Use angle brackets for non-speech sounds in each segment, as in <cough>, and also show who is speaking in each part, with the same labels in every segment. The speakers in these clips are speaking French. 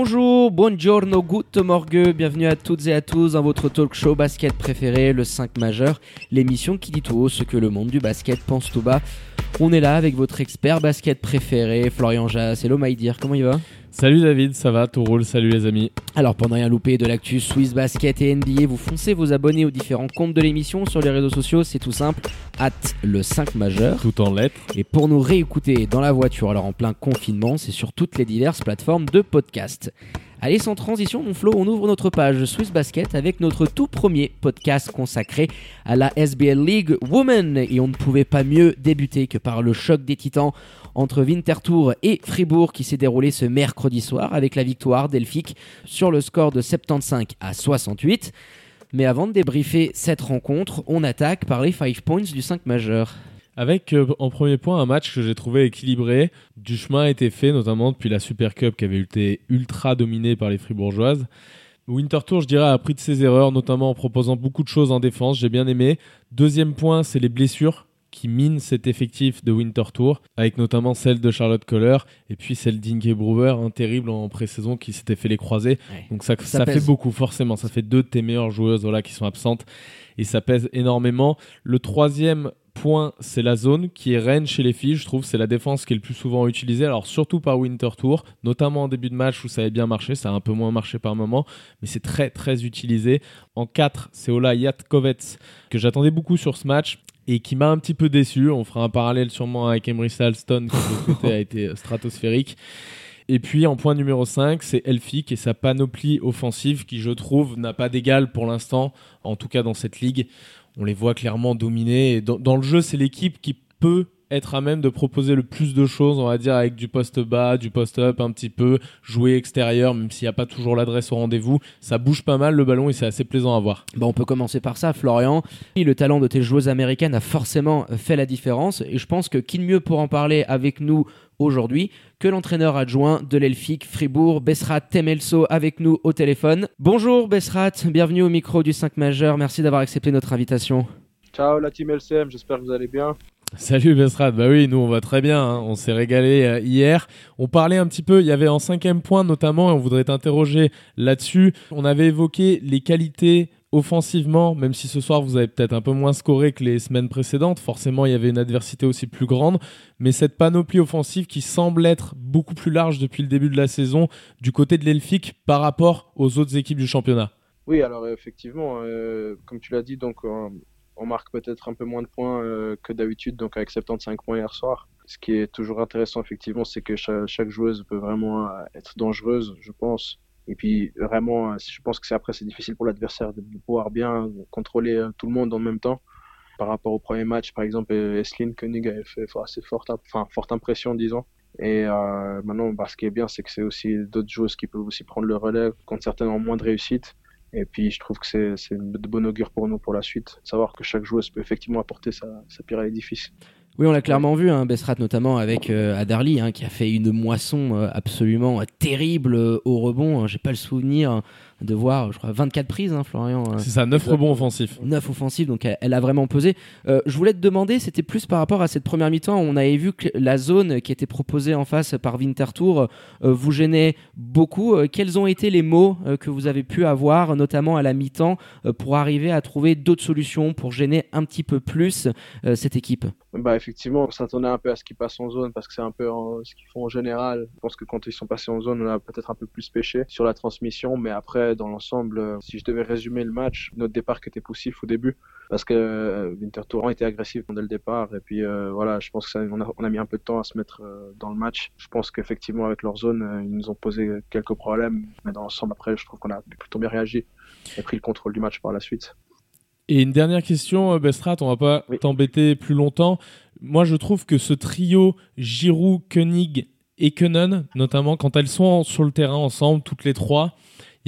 Speaker 1: Bonjour, buongiorno, good morgue, bienvenue à toutes et à tous dans votre talk show basket préféré, le 5 majeur, l'émission qui dit tout haut ce que le monde du basket pense tout bas. On est là avec votre expert basket préféré, Florian Jass. Hello dear, comment il va?
Speaker 2: Salut David, ça va, tout roule, salut les amis.
Speaker 1: Alors pour ne rien louper de l'actu Swiss Basket et NBA, vous foncez vos abonnés aux différents comptes de l'émission sur les réseaux sociaux, c'est tout simple, at le 5 majeur.
Speaker 2: Tout en lettres.
Speaker 1: Et pour nous réécouter dans la voiture, alors en plein confinement, c'est sur toutes les diverses plateformes de podcast. Allez, sans transition, mon Flo, on ouvre notre page Swiss Basket avec notre tout premier podcast consacré à la SBL League Women. Et on ne pouvait pas mieux débuter que par le choc des titans entre Winterthur et Fribourg qui s'est déroulé ce mercredi soir avec la victoire d'Elphick sur le score de 75 à 68. Mais avant de débriefer cette rencontre, on attaque par les 5 points du 5 majeur.
Speaker 2: Avec euh, en premier point un match que j'ai trouvé équilibré. Du chemin a été fait, notamment depuis la Super Cup qui avait été ultra dominée par les Fribourgeoises. Winterthur, je dirais, a appris de ses erreurs, notamment en proposant beaucoup de choses en défense. J'ai bien aimé. Deuxième point, c'est les blessures qui minent cet effectif de Winterthur, avec notamment celle de Charlotte Kohler et puis celle d'Inge Brewer, un terrible en pré-saison qui s'était fait les croiser.
Speaker 1: Ouais.
Speaker 2: Donc ça,
Speaker 1: Ça
Speaker 2: ça, fait beaucoup, forcément. Ça fait deux de tes meilleures joueuses voilà, qui sont absentes et ça pèse énormément. Le troisième point, c'est la zone qui est reine chez les filles. Je trouve c'est la défense qui est le plus souvent utilisée. Alors surtout par Winter Tour, notamment en début de match où ça avait bien marché. Ça a un peu moins marché par moment, mais c'est très très utilisé. En 4, c'est Ola Yatkovets que j'attendais beaucoup sur ce match et qui m'a un petit peu déçu. On fera un parallèle sûrement avec Emery Alston qui de côté a été stratosphérique. Et puis en point numéro 5, c'est Elphick et sa panoplie offensive qui, je trouve, n'a pas d'égal pour l'instant, en tout cas dans cette ligue. On les voit clairement dominer. Dans le jeu, c'est l'équipe qui peut être à même de proposer le plus de choses, on va dire, avec du poste bas, du post up un petit peu, jouer extérieur, même s'il n'y a pas toujours l'adresse au rendez-vous. Ça bouge pas mal le ballon et c'est assez plaisant à voir.
Speaker 1: Bon, on peut commencer par ça, Florian. Le talent de tes joueuses américaines a forcément fait la différence et je pense que qui de mieux pour en parler avec nous aujourd'hui que l'entraîneur adjoint de l'Elfic Fribourg, Besrat Temelso, avec nous au téléphone. Bonjour Besrat, bienvenue au micro du 5 majeur, merci d'avoir accepté notre invitation.
Speaker 3: Ciao la team LCM, j'espère que vous allez bien.
Speaker 2: Salut Besrad, bah oui, nous on va très bien, hein. on s'est régalé euh, hier. On parlait un petit peu, il y avait en cinquième point notamment, et on voudrait t'interroger là-dessus. On avait évoqué les qualités offensivement, même si ce soir vous avez peut-être un peu moins scoré que les semaines précédentes, forcément il y avait une adversité aussi plus grande, mais cette panoplie offensive qui semble être beaucoup plus large depuis le début de la saison du côté de l'Elfic par rapport aux autres équipes du championnat.
Speaker 3: Oui, alors effectivement, euh, comme tu l'as dit, donc on marque peut-être un peu moins de points euh, que d'habitude, donc avec 75 points hier soir. Ce qui est toujours intéressant, effectivement, c'est que cha- chaque, joueuse peut vraiment euh, être dangereuse, je pense. Et puis vraiment, euh, je pense que c'est après c'est difficile pour l'adversaire de, pouvoir bien contrôler tout le monde en même temps. Par rapport au premier match, par exemple, Esline Koenig avait fait fa- assez forte, enfin forte impression, disons. Et maintenant, bah, ce qui est bien, c'est que c'est aussi d'autres joueuses qui peuvent aussi prendre le relais, quand certaines ont moins de réussite. Et puis, je trouve que c'est de bon augure pour nous pour la suite. Savoir que chaque joueuse peut effectivement apporter sa, pierre à l'édifice.
Speaker 1: Oui, on l'a clairement vu, hein, notamment avec euh, Adarly, hein, qui a fait une moisson euh, absolument euh, terrible euh, au rebond. hein. J'ai pas le souvenir de voir, je crois, 24 prises, hein, Florian. euh,
Speaker 2: C'est ça, 9 rebonds offensifs.
Speaker 1: 9 offensives, donc elle, elle a vraiment pesé. Euh, je voulais te demander, c'était plus par rapport à cette première mi-temps, on avait vu que la zone qui était proposée en face par Winterthur euh, vous gênait beaucoup. Euh, quels ont été les mots euh, que vous avez pu avoir, notamment à la mi-temps, euh, pour arriver à trouver d'autres solutions pour gêner un petit peu plus euh, cette équipe?
Speaker 3: Bah, effectivement, on s'attendait un peu à ce qu'ils passent en zone parce que c'est un peu en- ce qu'ils font en général. Je pense que quand ils sont passés en zone, on a peut-être un peu plus pêché sur la transmission, mais après, dans l'ensemble, euh, si je devais résumer le match, notre départ qui était poussif au début, parce que euh, Winterthur était agressif dès le départ, et puis euh, voilà, je pense que ça, on, a, on a mis un peu de temps à se mettre euh, dans le match. Je pense qu'effectivement, avec leur zone, euh, ils nous ont posé quelques problèmes, mais dans l'ensemble, après, je trouve qu'on a plutôt bien réagi et pris le contrôle du match par la suite.
Speaker 2: Et une dernière question, Bestrat, on va pas
Speaker 3: Oui.
Speaker 2: t'embêter plus longtemps. Moi, je trouve que ce trio Giroud, Koenig et Kenon, notamment quand elles sont sur le terrain ensemble, toutes les trois.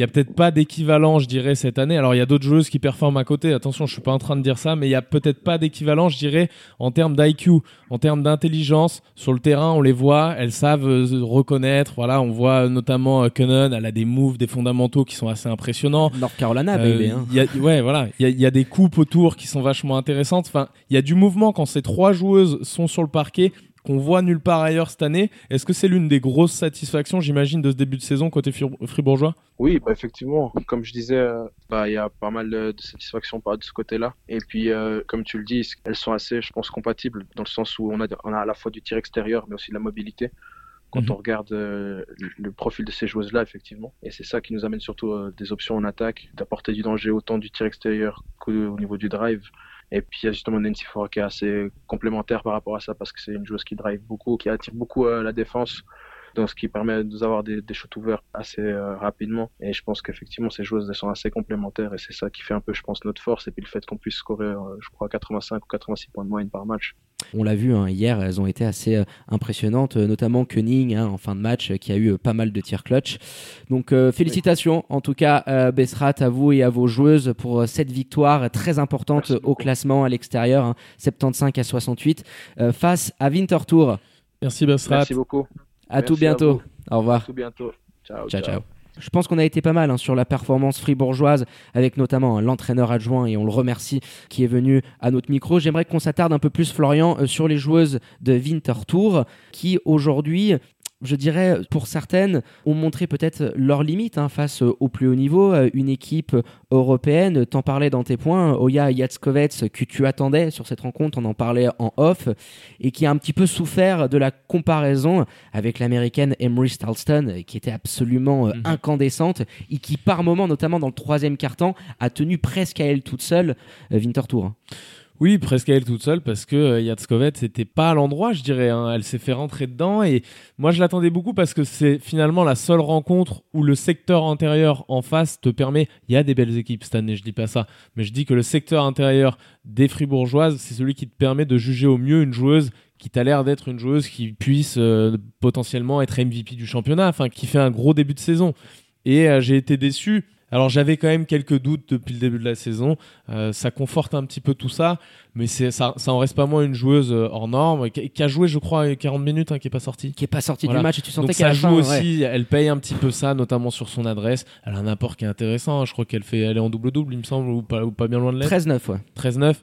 Speaker 2: Il y a peut-être pas d'équivalent, je dirais, cette année. Alors, il y a d'autres joueuses qui performent à côté. Attention, je suis pas en train de dire ça, mais il y a peut-être pas d'équivalent, je dirais, en termes d'IQ, en termes d'intelligence. Sur le terrain, on les voit, elles savent euh, reconnaître. Voilà, on voit notamment euh, Kenon, elle a des moves, des fondamentaux qui sont assez impressionnants.
Speaker 1: North Carolina,
Speaker 2: Euh,
Speaker 1: baby. hein.
Speaker 2: il y a, ouais, voilà. Il y y a des coupes autour qui sont vachement intéressantes. Enfin, il y a du mouvement quand ces trois joueuses sont sur le parquet qu'on voit nulle part ailleurs cette année. Est-ce que c'est l'une des grosses satisfactions, j'imagine, de ce début de saison côté Fri- fribourgeois?
Speaker 3: Oui, bah effectivement, comme je disais, euh, bah il y a pas mal de, de satisfaction par de ce côté-là. Et puis, euh, comme tu le dis, elles sont assez, je pense, compatibles dans le sens où on a, on a à la fois du tir extérieur, mais aussi de la mobilité. Quand
Speaker 2: Mhm.
Speaker 3: on regarde euh, le, le profil de ces joueuses-là, effectivement. Et c'est ça qui nous amène surtout euh, des options en attaque, d'apporter du danger autant du tir extérieur qu'au niveau du drive. Et puis il y a justement Nancy Ford qui est assez complémentaire par rapport à ça parce que c'est une joueuse qui drive beaucoup, qui attire beaucoup euh, la défense donc ce qui permet de nous avoir des, des shots ouverts assez euh, rapidement. Et je pense qu'effectivement, ces joueuses sont assez complémentaires et c'est ça qui fait un peu, je pense, notre force. Et puis le fait qu'on puisse scorer, euh, je crois, 85 ou 86 points de moyenne par match.
Speaker 1: On l'a vu hein, hier, elles ont été assez euh, impressionnantes, euh, notamment Koenig hein, en fin de match, euh, qui a eu euh, pas mal de tirs clutch. Donc euh, félicitations en tout cas, euh, Bessrat, à vous et à vos joueuses pour euh, cette victoire très importante
Speaker 3: Merci
Speaker 1: au
Speaker 3: beaucoup.
Speaker 1: classement à l'extérieur, hein, 75 à 68, euh, face à Winterthur.
Speaker 2: Merci Basrat.
Speaker 3: Merci beaucoup.
Speaker 1: À
Speaker 3: Merci
Speaker 1: tout bientôt.
Speaker 3: vous.
Speaker 1: Au revoir.
Speaker 3: À tout bientôt. Ciao.
Speaker 1: Ciao, ciao. Je pense qu'on a été pas mal hein, sur la performance fribourgeoise, avec notamment hein, l'entraîneur adjoint, et on le remercie, qui est venu à notre micro. J'aimerais qu'on s'attarde un peu plus, Florian, euh, sur les joueuses de Winterthur, qui aujourd'hui, je dirais, pour certaines, ont montré peut-être leurs limites hein, face au plus haut niveau. Euh, Une équipe européenne, t'en parlais dans tes points, Oya Yatskovets, que tu attendais sur cette rencontre, on en parlait en off, et qui a un petit peu souffert de la comparaison avec l'américaine Emery Stalston, euh, qui était absolument euh,
Speaker 2: Mhm.
Speaker 1: incandescente et qui, par moment, notamment dans le troisième quart-temps, a tenu presque à elle toute seule euh, Winterthur.
Speaker 2: Oui, presque à elle toute seule parce que euh, Yatskovets c'était pas à l'endroit, je dirais. hein. Elle s'est fait rentrer dedans et moi je l'attendais beaucoup parce que c'est finalement la seule rencontre où le secteur intérieur en face te permet. Il y a des belles équipes cette année, je dis pas ça, mais je dis que le secteur intérieur des Fribourgeoises, c'est celui qui te permet de juger au mieux une joueuse qui t'a l'air d'être une joueuse qui puisse euh, potentiellement être MVP du championnat, enfin qui fait un gros début de saison. Et euh, j'ai été déçu. Alors j'avais quand même quelques doutes depuis le début de la saison. Euh, ça conforte un petit peu tout ça, mais c'est ça, ça en reste pas moins une joueuse euh, hors norme qui, qui a joué, je crois, 40 minutes, hein, qui est pas sortie.
Speaker 1: Qui est pas sorti
Speaker 2: Voilà.
Speaker 1: du match et tu sentais la
Speaker 2: joue
Speaker 1: fin, ouais.
Speaker 2: aussi. Elle paye un petit peu ça, notamment sur son adresse. Elle a un apport qui est intéressant. hein. Je crois qu'elle fait, elle est en double double, il me semble, ou pas, ou pas bien loin de l'être.
Speaker 1: 13-9, ouais.
Speaker 2: 13-9.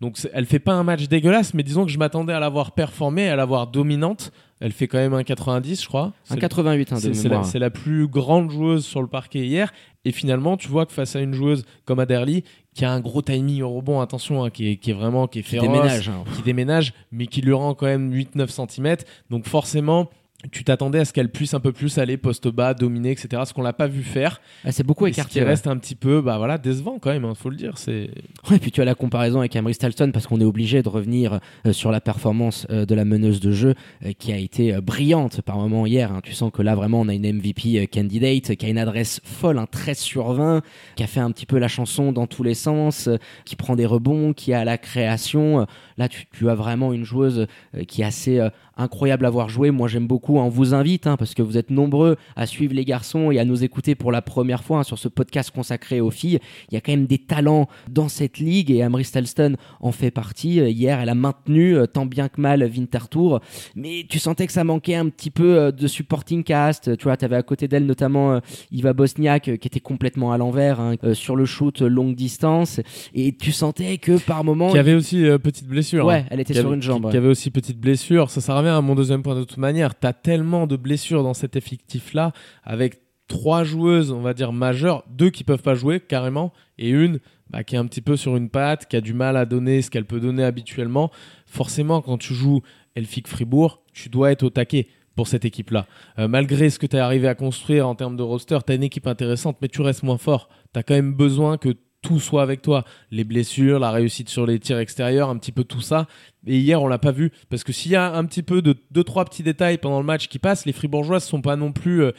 Speaker 2: Donc elle fait pas un match dégueulasse, mais disons que je m'attendais à la voir performer, à la voir dominante. Elle fait quand même un 90, je crois.
Speaker 1: Un
Speaker 2: C'est-
Speaker 1: 88 hein,
Speaker 2: c'est la,
Speaker 1: mémoire.
Speaker 2: c'est la plus grande joueuse sur le parquet hier. Et finalement, tu vois que face à une joueuse comme Aderly, qui a un gros timing au rebond, attention, hein, qui, est, qui est vraiment qui est
Speaker 1: Qui
Speaker 2: féroce,
Speaker 1: déménage. hein.
Speaker 2: qui déménage, mais qui lui rend quand même 8-9 cm. Donc forcément, tu t'attendais à ce qu'elle puisse un peu plus aller poste bas, dominer, etc. Ce qu'on l'a pas vu faire.
Speaker 1: Elle s'est beaucoup
Speaker 2: Et ce qui reste un petit peu, bah voilà, décevant quand même, hein, faut le dire. C'est
Speaker 1: Ouais, puis tu as la comparaison avec Emery Stalston parce qu'on est obligé de revenir euh, sur la performance euh, de la meneuse de jeu euh, qui a été brillante par moment hier. hein. Tu sens que là vraiment on a une MVP candidate qui a une adresse folle, un 13 sur 20, qui a fait un petit peu la chanson dans tous les sens, qui prend des rebonds, qui a la création. Là tu, as vraiment une joueuse euh, qui est assez euh, incroyable à voir jouer. Moi j'aime beaucoup. On vous invite hein, parce que vous êtes nombreux à suivre les garçons et à nous écouter pour la première fois hein, sur ce podcast consacré aux filles. Il y a quand même des talents dans cette ligue et Amri Stalston en fait partie. Hier, elle a maintenu euh, tant bien que mal Winterthur, mais tu sentais que ça manquait un petit peu de supporting cast. Tu vois, tu avais à côté d'elle notamment Iva Bosniak qui était complètement à l'envers hein, sur le shoot longue distance et tu sentais que par moment
Speaker 2: qui avait aussi euh, petite blessure.
Speaker 1: Ouais,
Speaker 2: hein.
Speaker 1: elle était sur
Speaker 2: avait-
Speaker 1: une jambe.
Speaker 2: Qui,
Speaker 1: ouais.
Speaker 2: qui avait aussi petite blessure. Ça, ça revient à mon deuxième point de toute manière. T'as tellement de blessures dans cet effectif-là, avec trois joueuses, on va dire majeures, deux qui peuvent pas jouer carrément, et une bah, qui est un petit peu sur une patte, qui a du mal à donner ce qu'elle peut donner habituellement. Forcément, quand tu joues Elfic Fribourg, tu dois être au taquet pour cette équipe-là. Euh, malgré ce que tu es arrivé à construire en termes de roster, tu as une équipe intéressante, mais tu restes moins fort. Tu as quand même besoin que tout soit avec toi. Les blessures, la réussite sur les tirs extérieurs, un petit peu tout ça. Et hier, on l'a pas vu. Parce que s'il y a un petit peu de deux, trois petits détails pendant le match qui passent, les Fribourgeoises sont pas non plus euh,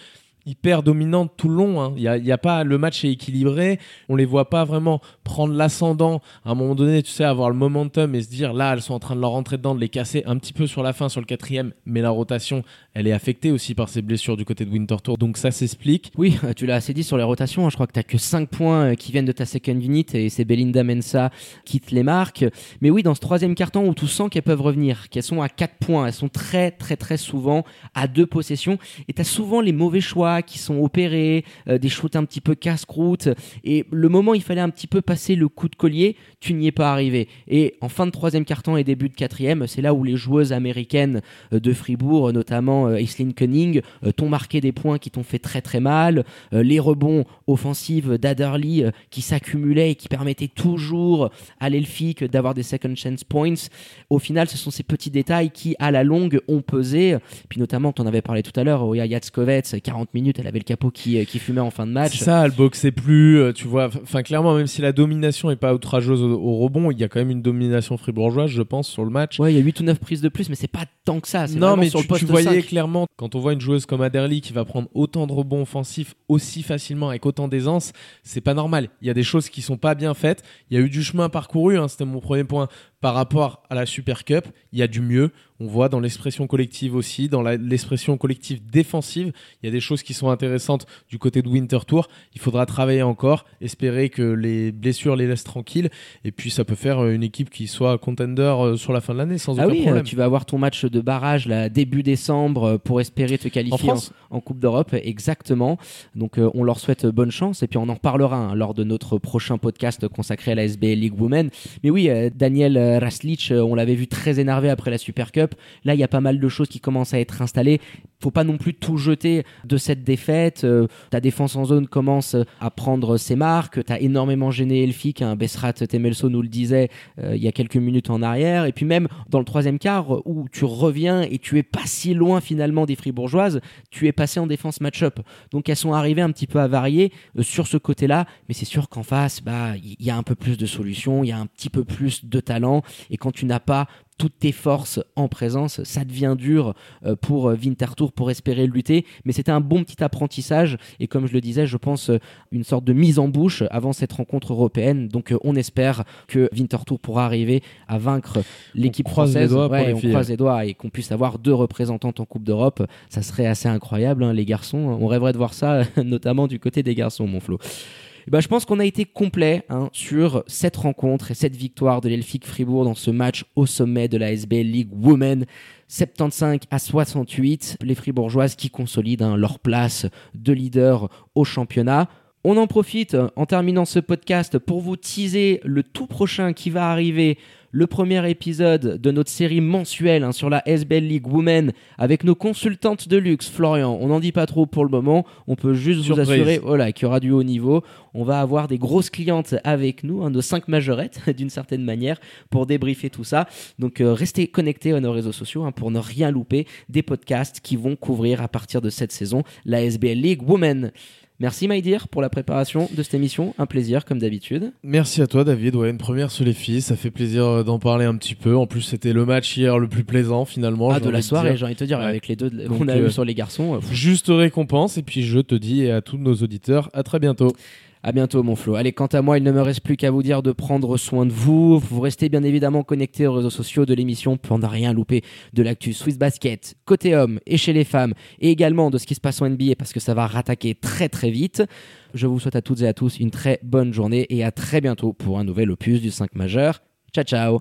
Speaker 2: hyper dominantes tout le long. hein. Il y, a, pas, le match est équilibré. On les voit pas vraiment prendre l'ascendant à un moment donné, tu sais, avoir le momentum et se dire là, elles sont en train de leur rentrer dedans, de les casser un petit peu sur la fin, sur le quatrième, mais la rotation, elle est affectée aussi par ces blessures du côté de Winter Tour, donc ça s'explique.
Speaker 1: Oui, <laughs> tu l'as assez dit sur les rotations. hein. Je crois que tu que 5 points euh, qui viennent de ta second unit et c'est Belinda Mensa qui te les marque. Mais oui, dans ce troisième carton où tu sens qu'elles peuvent revenir, qu'elles sont à 4 points, elles sont très, très, très souvent à deux possessions. Et tu as souvent les mauvais choix qui sont opérés, euh, des shoots un petit peu casse-croûte. Et le moment il fallait un petit peu passer le coup de collier, tu n'y es pas arrivé. Et en fin de troisième carton et début de quatrième, c'est là où les joueuses américaines euh, de Fribourg, notamment euh, Aislinn euh, t'ont marqué des points qui t'ont fait très très mal. Euh, les rebonds offensifs d'Adderley euh, qui s'accumulaient et qui permettaient toujours à l'Elfic d'avoir des second chance points. Au final, ce sont ces petits détails qui, à la longue, ont pesé. Puis notamment, tu en avais parlé tout à l'heure, Oya Yatskovets, 40 minutes, elle avait le capot qui, euh, qui fumait en fin de match.
Speaker 2: Ça, elle boxait plus, euh, tu vois. Enfin, clairement, même si la domination est pas outrageuse au, au rebond, il y a quand même une domination fribourgeoise, je pense, sur le match.
Speaker 1: Ouais, il y a 8 ou 9 prises de plus, mais c'est pas tant que ça.
Speaker 2: Non, mais
Speaker 1: sur
Speaker 2: tu,
Speaker 1: le poste
Speaker 2: tu voyais
Speaker 1: 5.
Speaker 2: clairement, quand on voit une joueuse comme Aderly qui va prendre autant de rebonds offensifs aussi facilement, avec autant d'aisance, c'est pas normal. Il y a des choses qui sont pas bien faites. Il y a eu du chemin parcouru, hein, c'était mon premier point, par rapport à la Super Cup. Il y a du mieux. On voit dans l'expression collective aussi, dans l'expression collective défensive, il y a des choses qui sont intéressantes du côté de Winter Tour. Il faudra travailler encore, espérer que les blessures les laissent tranquilles, et puis ça peut faire une équipe qui soit contender euh, sur la fin de l'année sans
Speaker 1: Ah
Speaker 2: aucun
Speaker 1: oui, euh,
Speaker 2: problème.
Speaker 1: tu vas avoir ton match de barrage là, début décembre euh, pour espérer te qualifier
Speaker 2: En
Speaker 1: en,
Speaker 2: France
Speaker 1: en Coupe d'Europe. Exactement. Donc euh, on leur souhaite bonne chance et puis on en reparlera hein, lors de notre prochain podcast consacré à la SBL League Women. Mais oui, euh, Daniel euh, Raslic, euh, on l'avait vu très énervé après la Super Cup. Là, il y a pas mal de choses qui commencent à être installées. Faut pas non plus tout jeter de cette défaite. Euh, ta défense en zone commence à prendre ses marques. Tu as énormément gêné Elfic. Hein. Bessrat Temelso nous le disait il y a quelques minutes en arrière. Et puis même dans le troisième quart où tu reviens et tu es pas si loin finalement des Fribourgeoises, tu es passé en défense match-up. Donc elles sont arrivées un petit peu à varier sur ce côté-là. Mais c'est sûr qu'en face, bah il y a un peu plus de solutions, il y a un petit peu plus de talent. Et quand tu n'as pas toutes tes forces en présence, ça devient dur euh, pour euh, Winterthur pour espérer lutter. Mais c'était un bon petit apprentissage et comme je le disais, je pense euh, une sorte de mise en bouche avant cette rencontre européenne. Donc on espère que Winterthur pourra arriver à vaincre l'équipe
Speaker 2: les
Speaker 1: française. Ouais, on
Speaker 2: filles.
Speaker 1: croise les doigts et qu'on puisse avoir deux représentantes en Coupe d'Europe. Ça serait assez incroyable, hein, les garçons. On rêverait de voir ça, <laughs> notamment du côté des garçons, mon Flo. Eh ben, je pense qu'on a été complet hein, sur cette rencontre et cette victoire de l'Elfic Fribourg dans ce match au sommet de la SBL League Women. 75 à 68, les Fribourgeoises qui consolident hein, leur place de leader au championnat. On en profite en terminant ce podcast pour vous teaser le tout prochain qui va arriver, le premier épisode de notre série mensuelle hein, sur la SBL League Women avec nos consultantes de luxe. Florian, on n'en dit pas trop pour le moment, on peut juste
Speaker 2: Surprise.
Speaker 1: vous assurer voilà, qu'il y aura du haut niveau. On va avoir des grosses clientes avec nous, hein, nos cinq majorettes <laughs> d'une certaine manière, pour débriefer tout ça. Donc euh, restez connectés à nos réseaux sociaux hein, pour ne rien louper des podcasts qui vont couvrir à partir de cette saison la SBL League Women. Merci Dear pour la préparation de cette émission, un plaisir comme d'habitude.
Speaker 2: Merci à toi David, ouais, une première sur les filles, ça fait plaisir euh, d'en parler un petit peu. En plus c'était le match hier le plus plaisant finalement.
Speaker 1: Ah, de la soirée, j'ai envie de te dire,
Speaker 2: Ouais.
Speaker 1: avec les deux qu'on a
Speaker 2: euh,
Speaker 1: eu sur les garçons. euh,
Speaker 2: Juste récompense et puis je te dis à tous nos auditeurs à très bientôt.
Speaker 1: À bientôt, mon Flo. Allez, quant à moi, il ne me reste plus qu'à vous dire de prendre soin de vous. Vous restez bien évidemment connectés aux réseaux sociaux de l'émission pour ne rien louper de l'actu Swiss Basket, côté hommes et chez les femmes, et également de ce qui se passe en NBA parce que ça va rattaquer très très vite. Je vous souhaite à toutes et à tous une très bonne journée et à très bientôt pour un nouvel opus du 5 majeur. Ciao, ciao